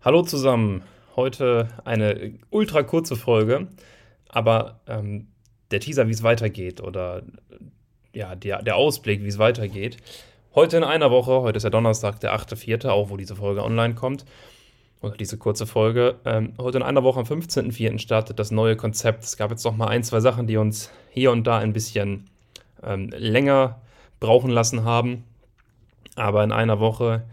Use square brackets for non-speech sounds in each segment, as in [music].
Hallo zusammen. Heute eine ultra kurze Folge, aber ähm, der Teaser, wie es weitergeht oder ja, der, der Ausblick, wie es weitergeht. Heute in einer Woche, heute ist der Donnerstag, der 8.4., auch wo diese Folge online kommt, oder diese kurze Folge. Ähm, heute in einer Woche, am 15.4. startet das neue Konzept. Es gab jetzt noch mal ein, zwei Sachen, die uns hier und da ein bisschen ähm, länger brauchen lassen haben. Aber in einer Woche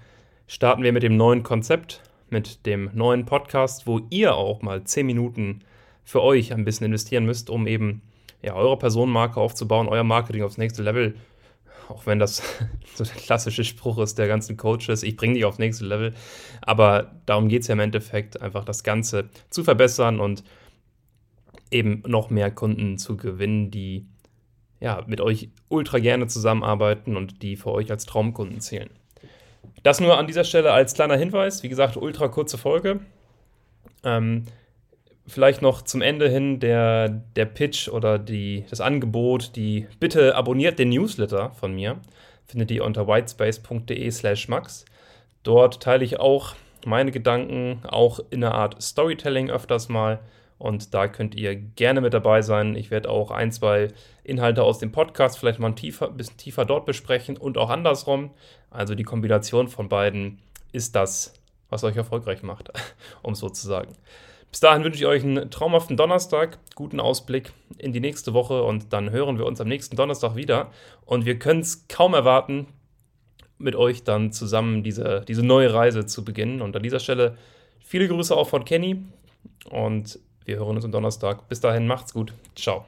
starten wir mit dem neuen Konzept mit dem neuen Podcast, wo ihr auch mal 10 Minuten für euch ein bisschen investieren müsst, um eben ja, eure Personenmarke aufzubauen, euer Marketing aufs nächste Level. Auch wenn das [laughs] so der klassische Spruch ist der ganzen Coaches, ich bringe dich aufs nächste Level. Aber darum geht es ja im Endeffekt, einfach das Ganze zu verbessern und eben noch mehr Kunden zu gewinnen, die ja, mit euch ultra gerne zusammenarbeiten und die für euch als Traumkunden zählen. Das nur an dieser Stelle als kleiner Hinweis. Wie gesagt, ultra kurze Folge. Ähm, vielleicht noch zum Ende hin der, der Pitch oder die, das Angebot, die bitte abonniert den Newsletter von mir. Findet ihr unter whitespace.de slash max. Dort teile ich auch meine Gedanken, auch in einer Art Storytelling öfters mal. Und da könnt ihr gerne mit dabei sein. Ich werde auch ein, zwei Inhalte aus dem Podcast vielleicht mal ein, tiefer, bisschen tiefer dort besprechen und auch andersrum. Also die Kombination von beiden ist das, was euch erfolgreich macht, [laughs] um es so zu sagen. Bis dahin wünsche ich euch einen traumhaften Donnerstag, guten Ausblick in die nächste Woche und dann hören wir uns am nächsten Donnerstag wieder. Und wir können es kaum erwarten, mit euch dann zusammen diese, diese neue Reise zu beginnen. Und an dieser Stelle viele Grüße auch von Kenny und wir hören uns am Donnerstag. Bis dahin, macht's gut. Ciao.